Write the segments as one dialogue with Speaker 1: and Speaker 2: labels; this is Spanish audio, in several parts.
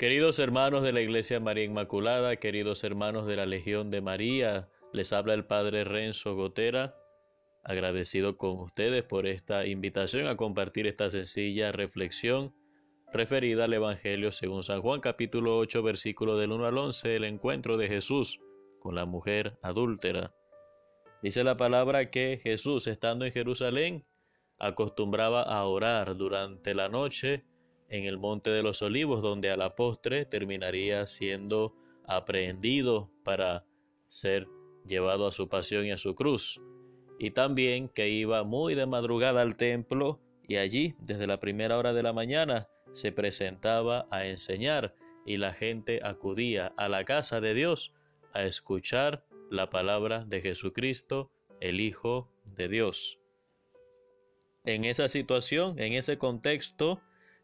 Speaker 1: Queridos hermanos de la Iglesia María Inmaculada, queridos hermanos de la Legión de María, les habla el Padre Renzo Gotera, agradecido con ustedes por esta invitación a compartir esta sencilla reflexión referida al Evangelio según San Juan capítulo 8 versículo del 1 al 11, el encuentro de Jesús con la mujer adúltera. Dice la palabra que Jesús, estando en Jerusalén, acostumbraba a orar durante la noche en el Monte de los Olivos, donde a la postre terminaría siendo aprehendido para ser llevado a su pasión y a su cruz. Y también que iba muy de madrugada al templo y allí, desde la primera hora de la mañana, se presentaba a enseñar y la gente acudía a la casa de Dios a escuchar la palabra de Jesucristo, el Hijo de Dios. En esa situación, en ese contexto,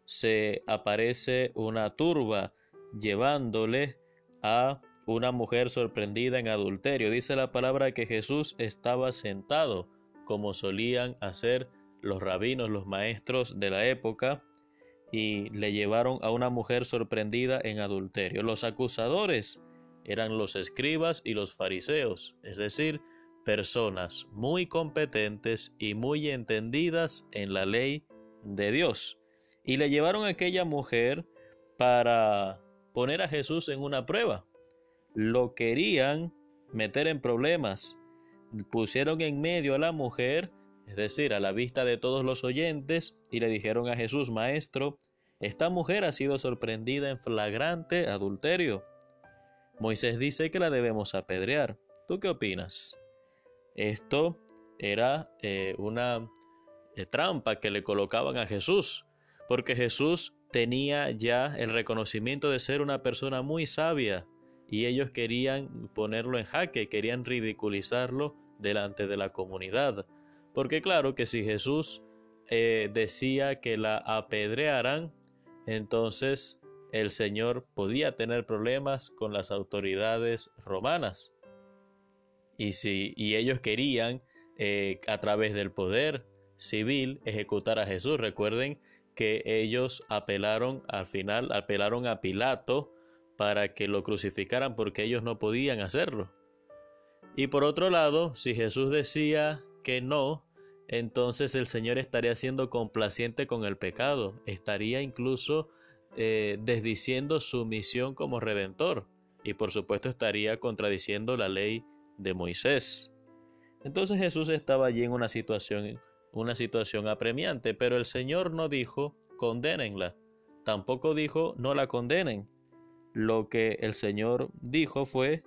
Speaker 1: se aparece una turba llevándole a una mujer sorprendida en adulterio. Dice la palabra que Jesús estaba sentado, como solían hacer los rabinos, los maestros de la época, y le llevaron a una mujer sorprendida en adulterio. Los acusadores eran los escribas y los fariseos, es decir, personas muy competentes y muy entendidas en la ley de Dios y le llevaron a aquella mujer para poner a Jesús en una prueba. Lo querían meter en problemas. Pusieron en medio a la mujer, es decir, a la vista de todos los oyentes, y le dijeron a Jesús, Maestro, esta mujer ha sido sorprendida en flagrante adulterio. Moisés dice que la debemos apedrear. ¿Tú qué opinas? Esto era eh, una eh, trampa que le colocaban a Jesús porque Jesús tenía ya el reconocimiento de ser una persona muy sabia y ellos querían ponerlo en jaque, querían ridiculizarlo delante de la comunidad. Porque claro que si Jesús eh, decía que la apedrearan, entonces el Señor podía tener problemas con las autoridades romanas. Y si y ellos querían eh, a través del poder civil ejecutar a Jesús, recuerden que ellos apelaron al final, apelaron a Pilato para que lo crucificaran porque ellos no podían hacerlo. Y por otro lado, si Jesús decía que no, entonces el Señor estaría siendo complaciente con el pecado, estaría incluso eh, desdiciendo su misión como redentor y por supuesto estaría contradiciendo la ley de Moisés. Entonces Jesús estaba allí en una situación una situación apremiante, pero el Señor no dijo condénenla, tampoco dijo no la condenen. Lo que el Señor dijo fue,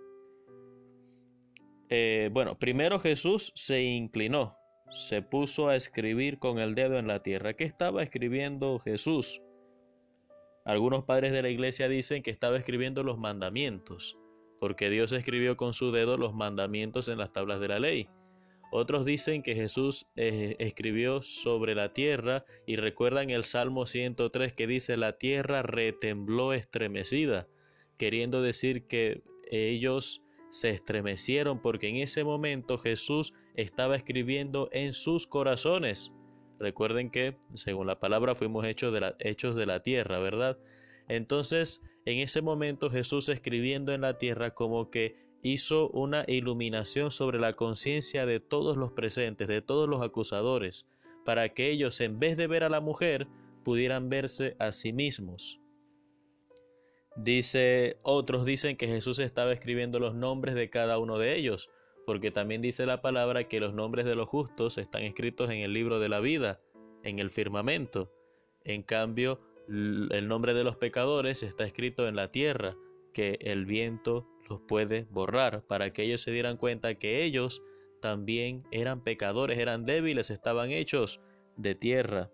Speaker 1: eh, bueno, primero Jesús se inclinó, se puso a escribir con el dedo en la tierra. ¿Qué estaba escribiendo Jesús? Algunos padres de la iglesia dicen que estaba escribiendo los mandamientos, porque Dios escribió con su dedo los mandamientos en las tablas de la ley. Otros dicen que Jesús eh, escribió sobre la tierra y recuerdan el Salmo 103 que dice la tierra retembló estremecida, queriendo decir que ellos se estremecieron porque en ese momento Jesús estaba escribiendo en sus corazones. Recuerden que, según la palabra, fuimos hechos hechos de la tierra, ¿verdad? Entonces, en ese momento Jesús escribiendo en la tierra como que hizo una iluminación sobre la conciencia de todos los presentes, de todos los acusadores, para que ellos, en vez de ver a la mujer, pudieran verse a sí mismos. Dice, otros dicen que Jesús estaba escribiendo los nombres de cada uno de ellos, porque también dice la palabra que los nombres de los justos están escritos en el libro de la vida, en el firmamento. En cambio, el nombre de los pecadores está escrito en la tierra, que el viento puede borrar para que ellos se dieran cuenta que ellos también eran pecadores, eran débiles, estaban hechos de tierra.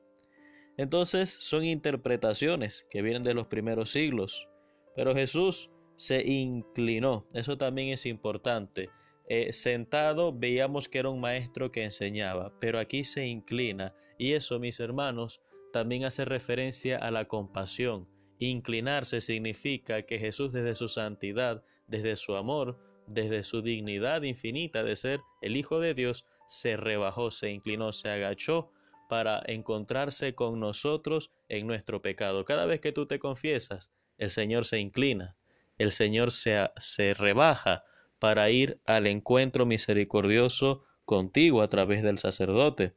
Speaker 1: Entonces son interpretaciones que vienen de los primeros siglos. Pero Jesús se inclinó, eso también es importante. Eh, sentado veíamos que era un maestro que enseñaba, pero aquí se inclina y eso, mis hermanos, también hace referencia a la compasión, Inclinarse significa que Jesús desde su santidad, desde su amor, desde su dignidad infinita de ser el Hijo de Dios, se rebajó, se inclinó, se agachó para encontrarse con nosotros en nuestro pecado. Cada vez que tú te confiesas el Señor se inclina, el Señor se, se rebaja para ir al encuentro misericordioso contigo a través del sacerdote.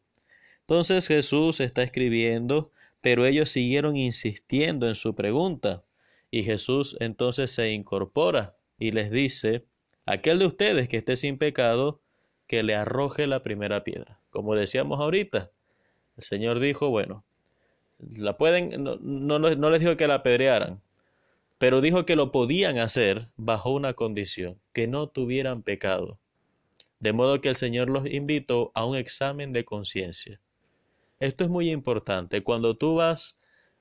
Speaker 1: Entonces Jesús está escribiendo, pero ellos siguieron insistiendo en su pregunta. Y Jesús entonces se incorpora y les dice, aquel de ustedes que esté sin pecado, que le arroje la primera piedra. Como decíamos ahorita, el Señor dijo, bueno, la pueden, no, les dijo que la apedrearan, pero dijo que lo podían hacer bajo una condición, que no tuvieran pecado. De modo que el Señor los invitó a un examen de conciencia. Esto es muy importante. Cuando tú vas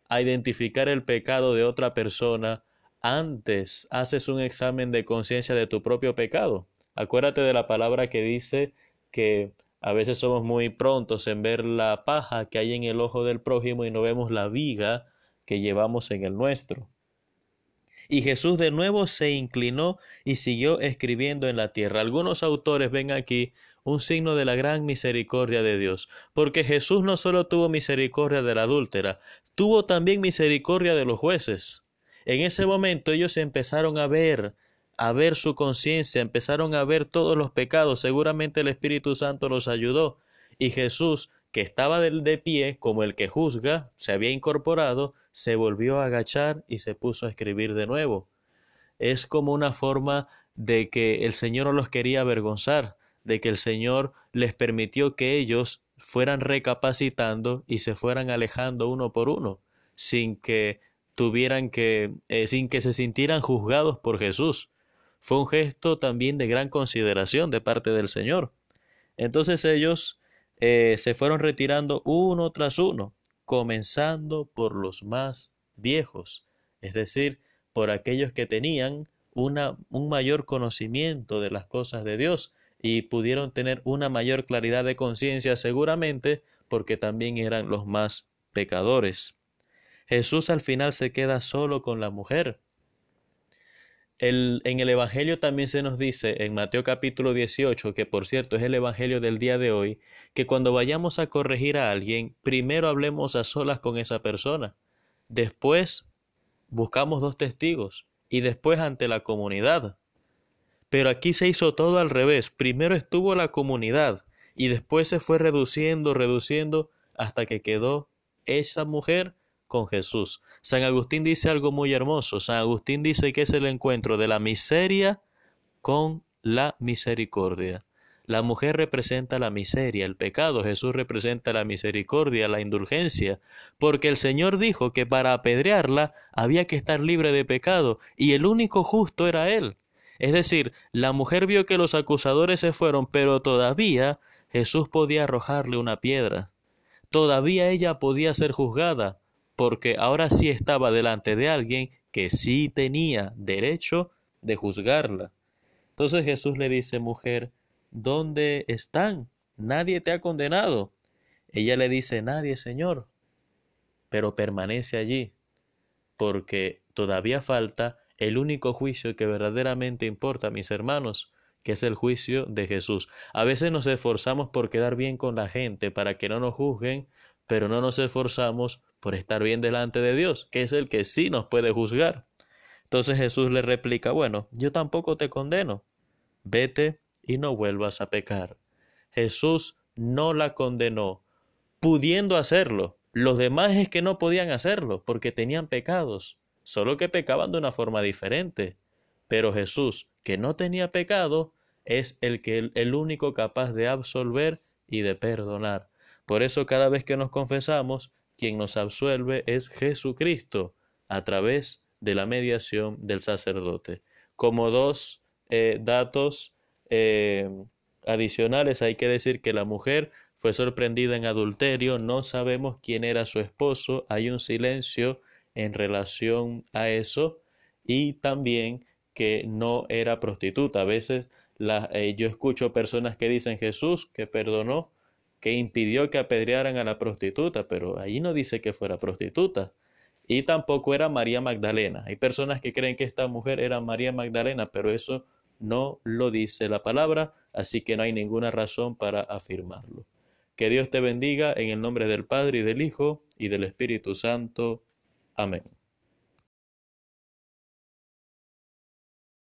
Speaker 1: a identificar el pecado de otra persona, antes haces un examen de conciencia de tu propio pecado. Acuérdate de la palabra que dice que a veces somos muy prontos en ver la paja que hay en el ojo del prójimo y no vemos la viga que llevamos en el nuestro. Y Jesús de nuevo se inclinó y siguió escribiendo en la tierra. Algunos autores ven aquí un signo de la gran misericordia de Dios, porque Jesús no solo tuvo misericordia de la adúltera, tuvo también misericordia de los jueces. En ese momento ellos empezaron a ver, a ver su conciencia, empezaron a ver todos los pecados, seguramente el Espíritu Santo los ayudó, y Jesús, que estaba de, pie como el que juzga, se había incorporado, se volvió a agachar y se puso a escribir de nuevo. Es como una forma de que el Señor no los quería avergonzar, de que el Señor les permitió que ellos fueran recapacitando y se fueran alejando uno por uno, sin que tuvieran que, eh, sin que se sintieran juzgados por Jesús. Fue un gesto también de gran consideración de parte del Señor. Entonces ellos eh, se fueron retirando uno tras uno, comenzando por los más viejos, es decir, por aquellos que tenían una, un mayor conocimiento de las cosas de Dios, y pudieron tener una mayor claridad de conciencia seguramente porque también eran los más pecadores. Jesús al final se queda solo con la mujer. El, en el Evangelio también se nos dice, en Mateo capítulo 18, que por cierto es el Evangelio del día de hoy, que cuando vayamos a corregir a alguien, primero hablemos a solas con esa persona, después buscamos dos testigos y después ante la comunidad. Pero aquí se hizo todo al revés. Primero estuvo la comunidad y después se fue reduciendo, reduciendo hasta que quedó esa mujer con Jesús. San Agustín dice algo muy hermoso. San Agustín dice que es el encuentro de la miseria con la misericordia. La mujer representa la miseria, el pecado, Jesús representa la misericordia, la indulgencia, porque el Señor dijo que para apedrearla había que estar libre de pecado, y el único justo era Él. Es decir, la mujer vio que los acusadores se fueron, pero todavía Jesús podía arrojarle una piedra. Todavía ella podía ser juzgada, porque ahora sí estaba delante de alguien que sí tenía derecho de juzgarla. Entonces Jesús le dice, mujer, ¿dónde están? Nadie te ha condenado. Ella le dice, nadie, Señor, pero permanece allí, porque todavía falta el único juicio que verdaderamente importa, mis hermanos, que es el juicio de Jesús. A veces nos esforzamos por quedar bien con la gente para que no nos juzguen, pero no nos esforzamos por estar bien delante de Dios, que es el que sí nos puede juzgar. Entonces Jesús le replica, bueno, yo tampoco te condeno, vete y no vuelvas a pecar. Jesús no la condenó, pudiendo hacerlo. Los demás es que no podían hacerlo porque tenían pecados solo que pecaban de una forma diferente. Pero Jesús, que no tenía pecado, es el que el único capaz de absolver y de perdonar. Por eso cada vez que nos confesamos, quien nos absuelve es Jesucristo, a través de la mediación del sacerdote. Como dos eh, datos eh, adicionales, hay que decir que la mujer fue sorprendida en adulterio, no sabemos quién era su esposo, hay un silencio en relación a eso y también que no era prostituta. A veces eh, yo escucho personas que dicen Jesús que perdonó, que impidió que apedrearan a la prostituta, pero ahí no dice que fuera prostituta. Y tampoco era María Magdalena. Hay personas que creen que esta mujer era María Magdalena, pero eso no lo dice la palabra, así que no hay ninguna razón para afirmarlo. Que Dios te bendiga en el nombre del Padre y del Hijo y del Espíritu Santo. Amén.